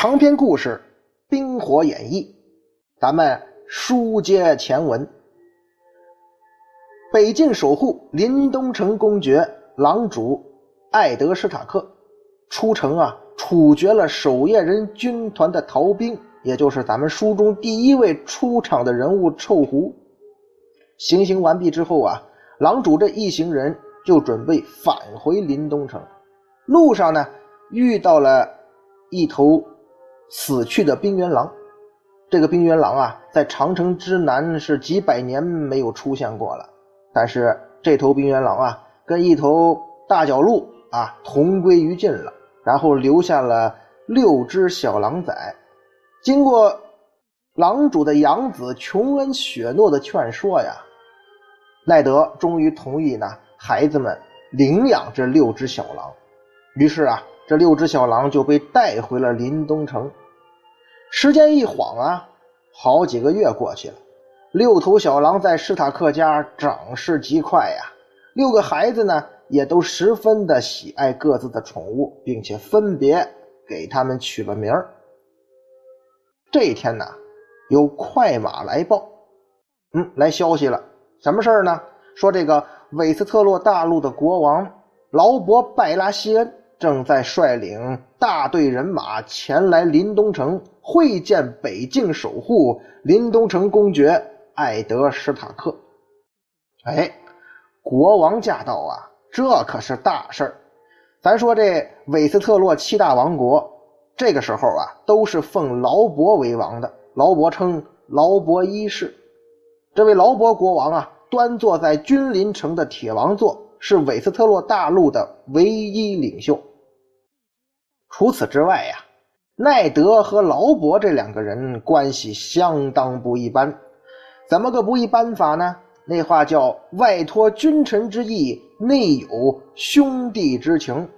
长篇故事《冰火演义》，咱们书接前文。北境守护林东城公爵狼主艾德施塔克出城啊，处决了守夜人军团的逃兵，也就是咱们书中第一位出场的人物臭狐。行刑完毕之后啊，狼主这一行人就准备返回林东城。路上呢，遇到了一头。死去的冰原狼，这个冰原狼啊，在长城之南是几百年没有出现过了。但是这头冰原狼啊，跟一头大角鹿啊同归于尽了，然后留下了六只小狼崽。经过狼主的养子琼恩·雪诺的劝说呀，奈德终于同意呢，孩子们领养这六只小狼。于是啊，这六只小狼就被带回了临东城。时间一晃啊，好几个月过去了。六头小狼在史塔克家长势极快呀。六个孩子呢，也都十分的喜爱各自的宠物，并且分别给他们取了名儿。这一天呢，有快马来报，嗯，来消息了。什么事儿呢？说这个韦斯特洛大陆的国王劳勃拜拉西恩。正在率领大队人马前来临东城会见北境守护临东城公爵艾德施塔克。哎，国王驾到啊，这可是大事儿。咱说这韦斯特洛七大王国，这个时候啊，都是奉劳勃为王的，劳勃称劳勃一世。这位劳勃国王啊，端坐在君临城的铁王座，是韦斯特洛大陆的唯一领袖。除此之外呀，奈德和劳勃这两个人关系相当不一般。怎么个不一般法呢？那话叫“外托君臣之意，内有兄弟之情”。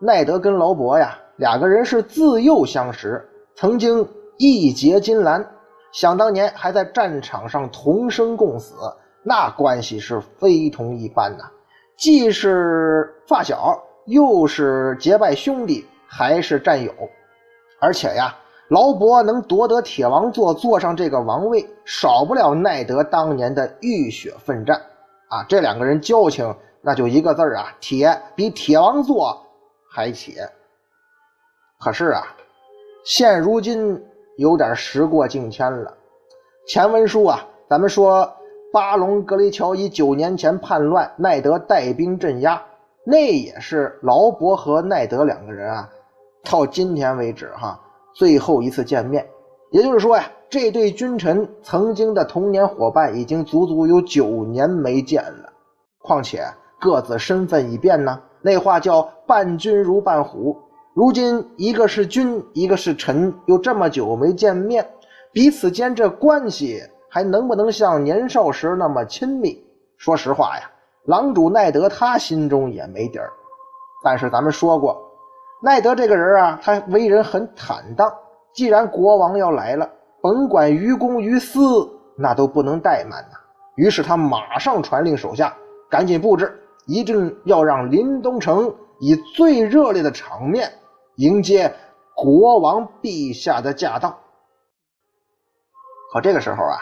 奈德跟劳勃呀，两个人是自幼相识，曾经义结金兰，想当年还在战场上同生共死，那关系是非同一般呐。既是发小，又是结拜兄弟。还是战友，而且呀，劳勃能夺得铁王座，坐上这个王位，少不了奈德当年的浴血奋战啊！这两个人交情，那就一个字啊，铁，比铁王座还铁。可是啊，现如今有点时过境迁了。前文书啊，咱们说巴隆格雷乔伊九年前叛乱，奈德带兵镇压，那也是劳勃和奈德两个人啊。到今天为止，哈，最后一次见面，也就是说呀，这对君臣曾经的童年伙伴已经足足有九年没见了。况且各自身份已变呢，那话叫伴君如伴虎。如今一个是君，一个是臣，又这么久没见面，彼此间这关系还能不能像年少时那么亲密？说实话呀，狼主奈德他心中也没底儿。但是咱们说过。奈德这个人啊，他为人很坦荡。既然国王要来了，甭管于公于私，那都不能怠慢呐。于是他马上传令手下，赶紧布置，一定要让林东城以最热烈的场面迎接国王陛下的驾到。可这个时候啊，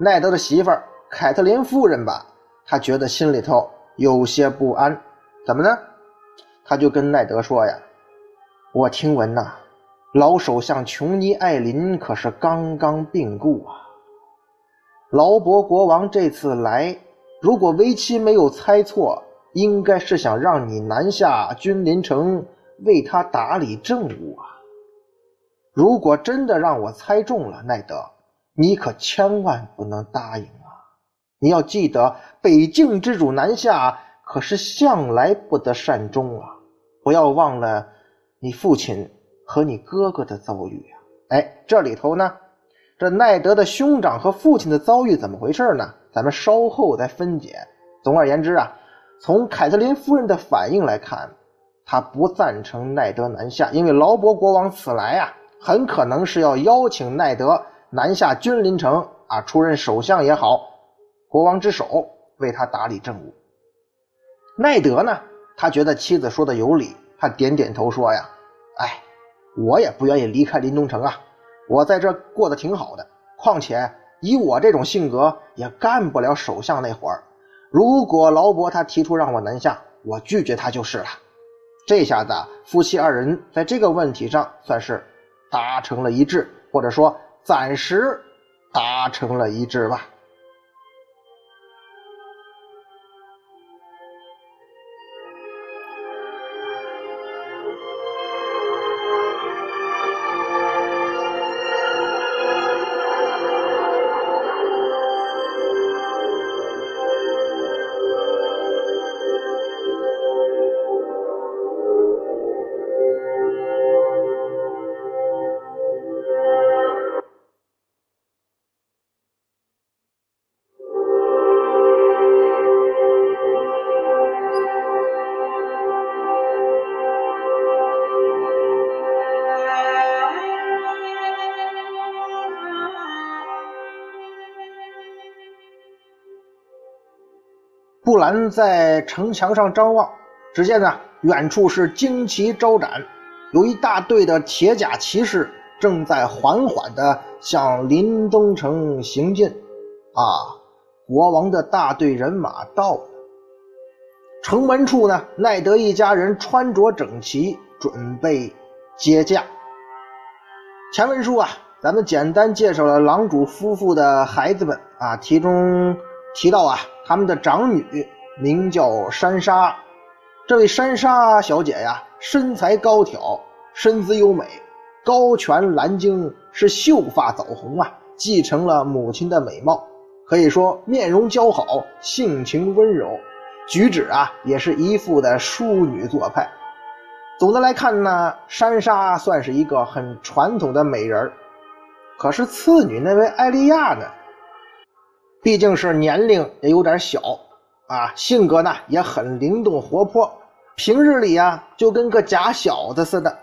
奈德的媳妇儿凯特琳夫人吧，她觉得心里头有些不安。怎么呢？她就跟奈德说呀。我听闻呐，老首相琼尼艾琳可是刚刚病故啊。劳勃国王这次来，如果为妻没有猜错，应该是想让你南下君临城为他打理政务啊。如果真的让我猜中了，奈德，你可千万不能答应啊！你要记得，北境之主南下可是向来不得善终啊！不要忘了。你父亲和你哥哥的遭遇呀，哎，这里头呢，这奈德的兄长和父亲的遭遇怎么回事呢？咱们稍后再分解。总而言之啊，从凯特琳夫人的反应来看，她不赞成奈德南下，因为劳勃国王此来啊，很可能是要邀请奈德南下君临城啊，出任首相也好，国王之首，为他打理政务。奈德呢，他觉得妻子说的有理。他点点头说：“呀，哎，我也不愿意离开临东城啊，我在这过得挺好的。况且以我这种性格，也干不了首相那活儿。如果劳勃他提出让我南下，我拒绝他就是了。这下子夫妻二人在这个问题上算是达成了一致，或者说暂时达成了一致吧。布兰在城墙上张望，只见呢，远处是旌旗招展，有一大队的铁甲骑士正在缓缓地向临冬城行进。啊，国王的大队人马到了。城门处呢，奈德一家人穿着整齐，准备接驾。前文书啊，咱们简单介绍了狼主夫妇的孩子们啊，其中。提到啊，他们的长女名叫珊莎，这位珊莎小姐呀，身材高挑，身姿优美，高颧蓝睛，是秀发枣红啊，继承了母亲的美貌，可以说面容姣好，性情温柔，举止啊也是一副的淑女做派。总的来看呢，珊莎算是一个很传统的美人可是次女那位艾莉亚呢？毕竟是年龄也有点小啊，性格呢也很灵动活泼，平日里呀就跟个假小子似的。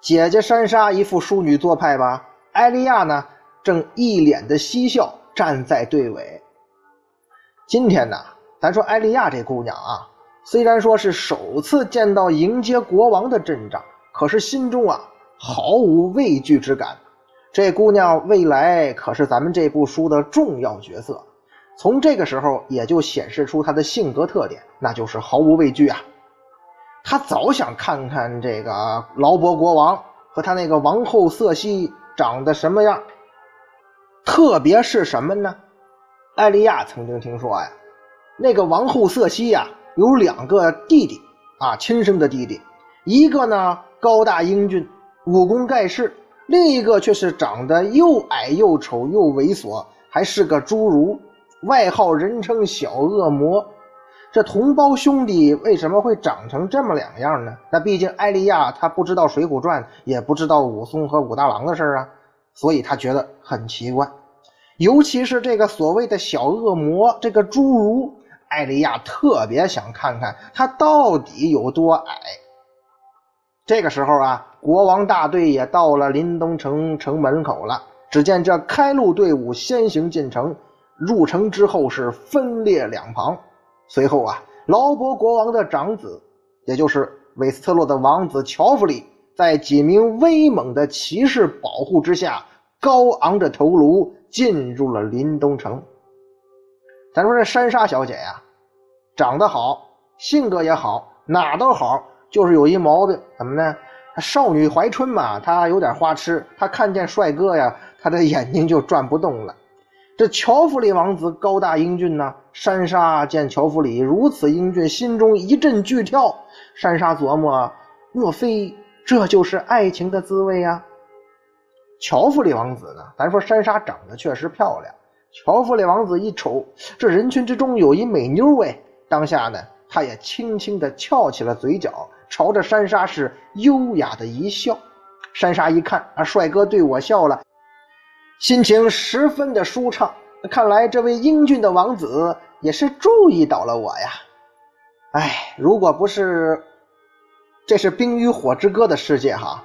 姐姐珊莎一副淑女做派吧，艾莉亚呢正一脸的嬉笑站在队尾。今天呢，咱说艾莉亚这姑娘啊，虽然说是首次见到迎接国王的阵仗，可是心中啊毫无畏惧之感。这姑娘未来可是咱们这部书的重要角色，从这个时候也就显示出他的性格特点，那就是毫无畏惧啊。他早想看看这个劳勃国王和他那个王后瑟西长得什么样，特别是什么呢？艾利亚曾经听说呀，那个王后瑟西呀有两个弟弟啊，亲生的弟弟，一个呢高大英俊，武功盖世。另一个却是长得又矮又丑又猥琐，还是个侏儒，外号人称小恶魔。这同胞兄弟为什么会长成这么两样呢？那毕竟艾利亚他不知道《水浒传》，也不知道武松和武大郎的事儿啊，所以他觉得很奇怪。尤其是这个所谓的小恶魔，这个侏儒，艾利亚特别想看看他到底有多矮。这个时候啊。国王大队也到了临东城城门口了。只见这开路队伍先行进城，入城之后是分列两旁。随后啊，劳勃国王的长子，也就是韦斯特洛的王子乔弗里，在几名威猛的骑士保护之下，高昂着头颅进入了临冬城。咱说这珊莎小姐呀，长得好，性格也好，哪都好，就是有一毛病，怎么呢？少女怀春嘛，她有点花痴。她看见帅哥呀，她的眼睛就转不动了。这乔弗里王子高大英俊呐，珊莎见乔弗里如此英俊，心中一阵剧跳。珊莎琢磨：莫非这就是爱情的滋味呀？乔弗里王子呢？咱说珊莎长得确实漂亮。乔弗里王子一瞅，这人群之中有一美妞哎，当下呢，他也轻轻地翘起了嘴角。朝着珊莎是优雅的一笑，珊莎一看啊，帅哥对我笑了，心情十分的舒畅。看来这位英俊的王子也是注意到了我呀。哎，如果不是这是《冰与火之歌》的世界哈，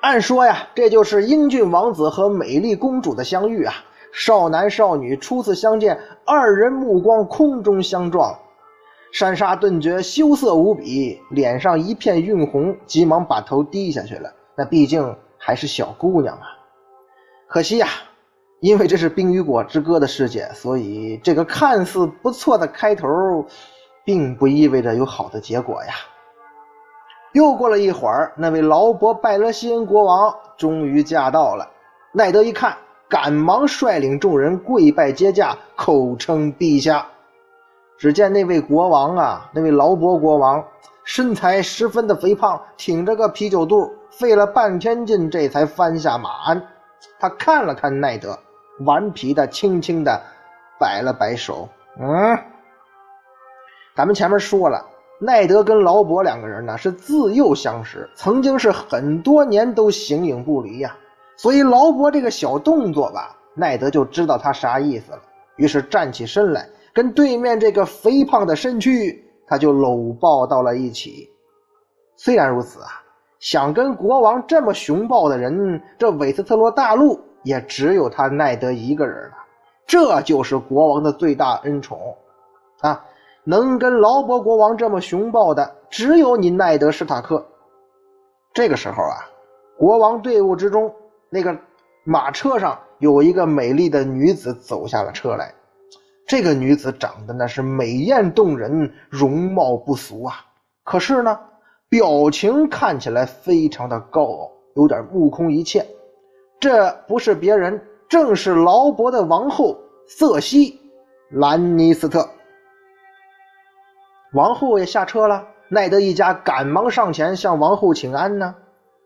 按说呀，这就是英俊王子和美丽公主的相遇啊。少男少女初次相见，二人目光空中相撞。珊莎顿觉羞涩无比，脸上一片晕红，急忙把头低下去了。那毕竟还是小姑娘啊。可惜呀，因为这是《冰与火之歌》的世界，所以这个看似不错的开头，并不意味着有好的结果呀。又过了一会儿，那位劳勃拜勒西恩国王终于驾到了。奈德一看，赶忙率领众人跪拜接驾，口称陛下。只见那位国王啊，那位劳勃国王，身材十分的肥胖，挺着个啤酒肚，费了半天劲，这才翻下马鞍。他看了看奈德，顽皮的轻轻的摆了摆手。嗯，咱们前面说了。奈德跟劳勃两个人呢是自幼相识，曾经是很多年都形影不离呀。所以劳勃这个小动作吧，奈德就知道他啥意思了。于是站起身来，跟对面这个肥胖的身躯，他就搂抱到了一起。虽然如此啊，想跟国王这么熊抱的人，这韦斯特洛大陆也只有他奈德一个人了。这就是国王的最大恩宠啊。能跟劳勃国王这么熊抱的，只有你奈德·史塔克。这个时候啊，国王队伍之中，那个马车上有一个美丽的女子走下了车来。这个女子长得那是美艳动人，容貌不俗啊。可是呢，表情看起来非常的高傲，有点目空一切。这不是别人，正是劳勃的王后瑟西·兰尼斯特。王后也下车了，奈德一家赶忙上前向王后请安呢。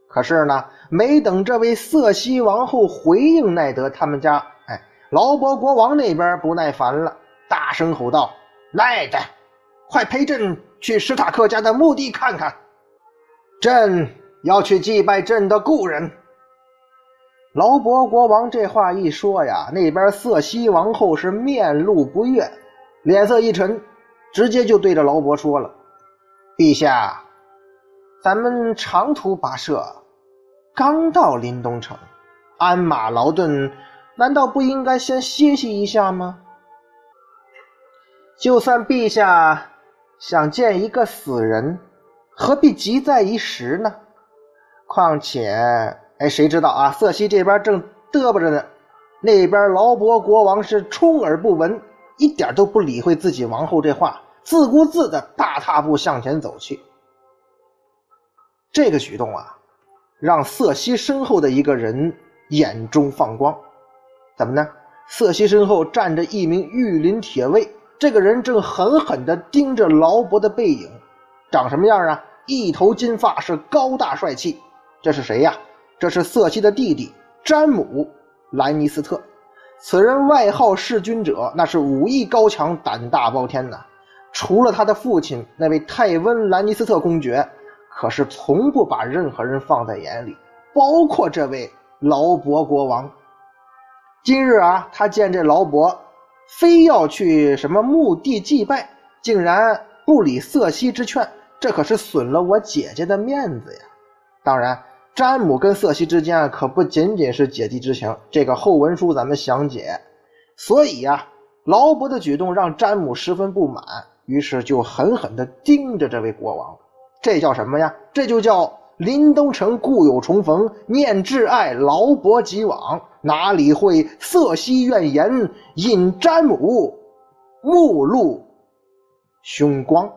可是呢，没等这位瑟西王后回应奈德他们家，哎，劳勃国王那边不耐烦了，大声吼道：“奈德，快陪朕去史塔克家的墓地看看，朕要去祭拜朕的故人。”劳勃国王这话一说呀，那边瑟西王后是面露不悦，脸色一沉。直接就对着劳勃说了：“陛下，咱们长途跋涉，刚到临东城，鞍马劳顿，难道不应该先歇息一下吗？就算陛下想见一个死人，何必急在一时呢？况且，哎，谁知道啊？瑟西这边正嘚啵着呢，那边劳勃国王是充耳不闻，一点都不理会自己王后这话。”自顾自的大踏步向前走去。这个举动啊，让瑟西身后的一个人眼中放光。怎么呢？瑟西身后站着一名御林铁卫，这个人正狠狠地盯着劳勃的背影。长什么样啊？一头金发，是高大帅气。这是谁呀？这是瑟西的弟弟詹姆·兰尼斯特。此人外号弑君者，那是武艺高强，胆大包天呐。除了他的父亲那位泰温·兰尼斯特公爵，可是从不把任何人放在眼里，包括这位劳勃国王。今日啊，他见这劳勃，非要去什么墓地祭拜，竟然不理瑟西之劝，这可是损了我姐姐的面子呀！当然，詹姆跟瑟西之间可不仅仅是姐弟之情，这个后文书咱们详解。所以呀，劳勃的举动让詹姆十分不满。于是就狠狠地盯着这位国王，这叫什么呀？这就叫临东城故友重逢，念挚爱，劳勃即往，哪里会瑟西怨言，引詹姆目露凶光。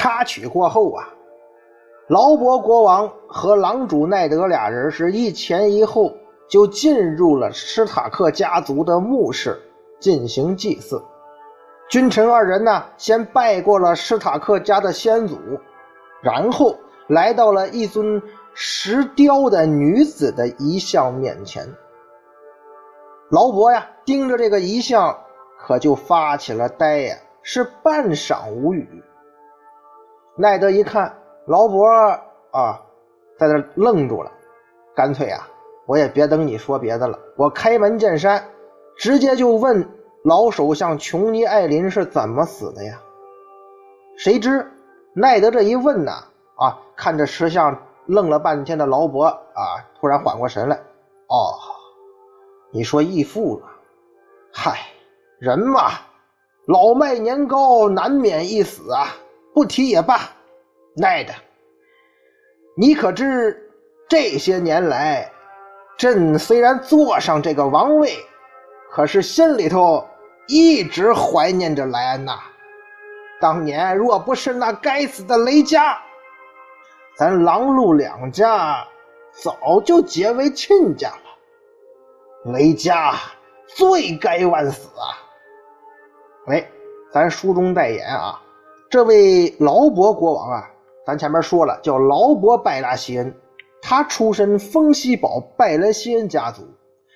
插曲过后啊，劳勃国王和狼主奈德俩人是一前一后就进入了施塔克家族的墓室进行祭祀。君臣二人呢，先拜过了施塔克家的先祖，然后来到了一尊石雕的女子的遗像面前。劳勃呀，盯着这个遗像，可就发起了呆呀，是半晌无语。奈德一看劳勃啊，在那愣住了，干脆啊，我也别等你说别的了，我开门见山，直接就问老首相琼尼艾林是怎么死的呀？谁知奈德这一问呢，啊，看着石像愣了半天的劳勃啊，突然缓过神来，哦，你说义父啊？嗨，人嘛，老迈年高，难免一死啊，不提也罢。奈德，你可知这些年来，朕虽然坐上这个王位，可是心里头一直怀念着莱安娜。当年若不是那该死的雷佳，咱狼鹿两家早就结为亲家了。雷佳罪该万死啊！哎，咱书中代言啊，这位劳勃国王啊，咱前面说了，叫劳勃拜拉西恩，他出身丰西堡拜拉西恩家族。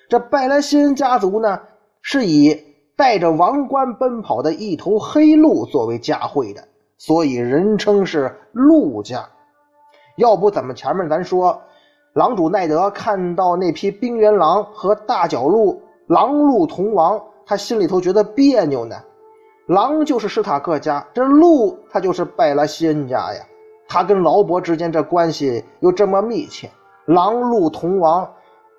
这拜拉西恩家族呢，是以带着王冠奔跑的一头黑鹿作为家徽的，所以人称是鹿家。要不怎么前面咱说，狼主奈德看到那匹冰原狼和大角鹿狼鹿同王，他心里头觉得别扭呢。狼就是史塔克家，这鹿他就是拜拉西恩家呀。他跟劳勃之间这关系又这么密切，狼鹿同王，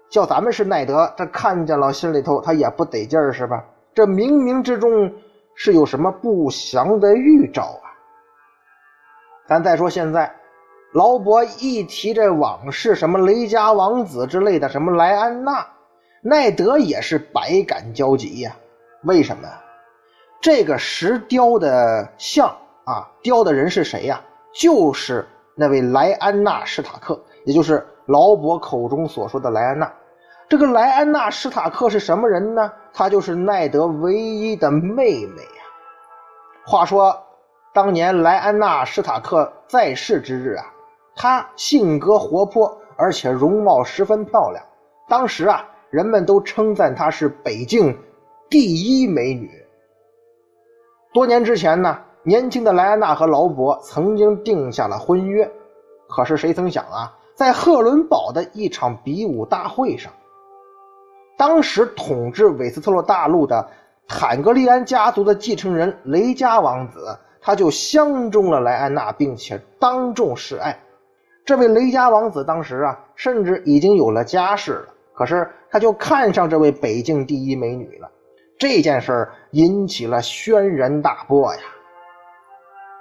叫咱们是奈德，这看见了心里头他也不得劲儿是吧？这冥冥之中是有什么不祥的预兆啊？咱再说现在，劳勃一提这往事，什么雷家王子之类的，什么莱安娜，奈德也是百感交集呀。为什么？这个石雕的像啊，雕的人是谁呀？就是那位莱安娜·史塔克，也就是劳勃口中所说的莱安娜。这个莱安娜·史塔克是什么人呢？她就是奈德唯一的妹妹呀。话说，当年莱安娜·史塔克在世之日啊，她性格活泼，而且容貌十分漂亮。当时啊，人们都称赞她是北境第一美女。多年之前呢，年轻的莱安娜和劳勃曾经定下了婚约。可是谁曾想啊，在赫伦堡的一场比武大会上。当时统治韦斯特洛大陆的坦格利安家族的继承人雷加王子，他就相中了莱安娜，并且当众示爱。这位雷加王子当时啊，甚至已经有了家室了，可是他就看上这位北境第一美女了。这件事引起了轩然大波呀。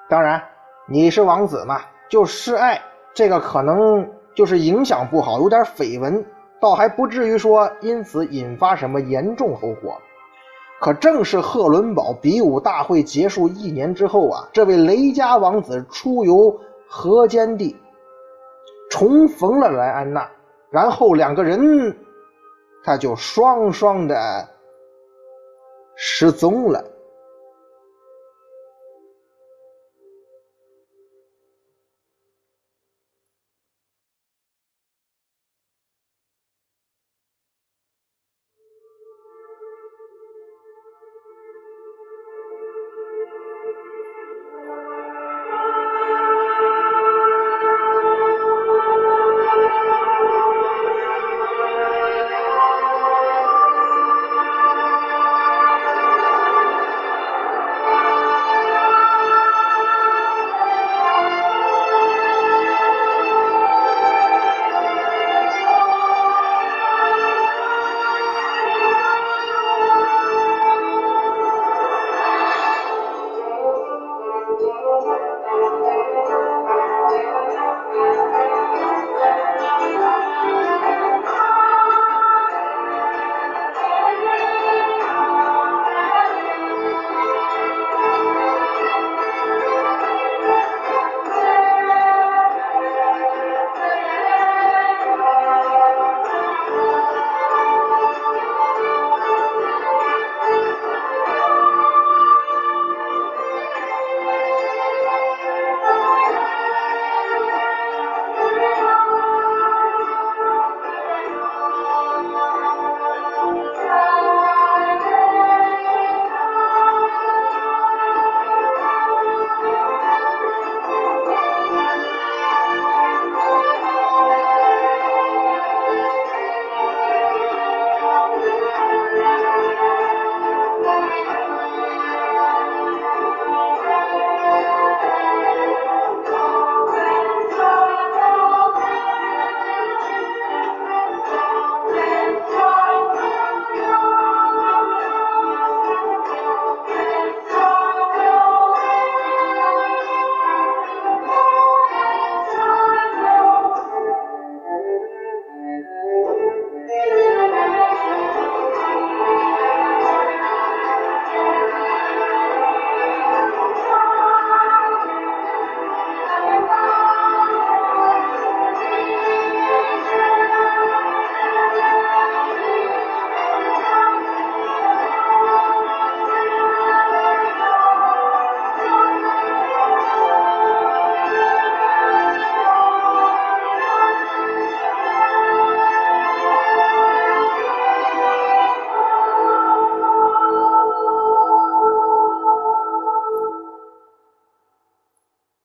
当然，你是王子嘛，就示爱，这个可能就是影响不好，有点绯闻。倒还不至于说因此引发什么严重后果，可正是赫伦堡比武大会结束一年之后啊，这位雷家王子出游河间地，重逢了莱安娜，然后两个人他就双双的失踪了。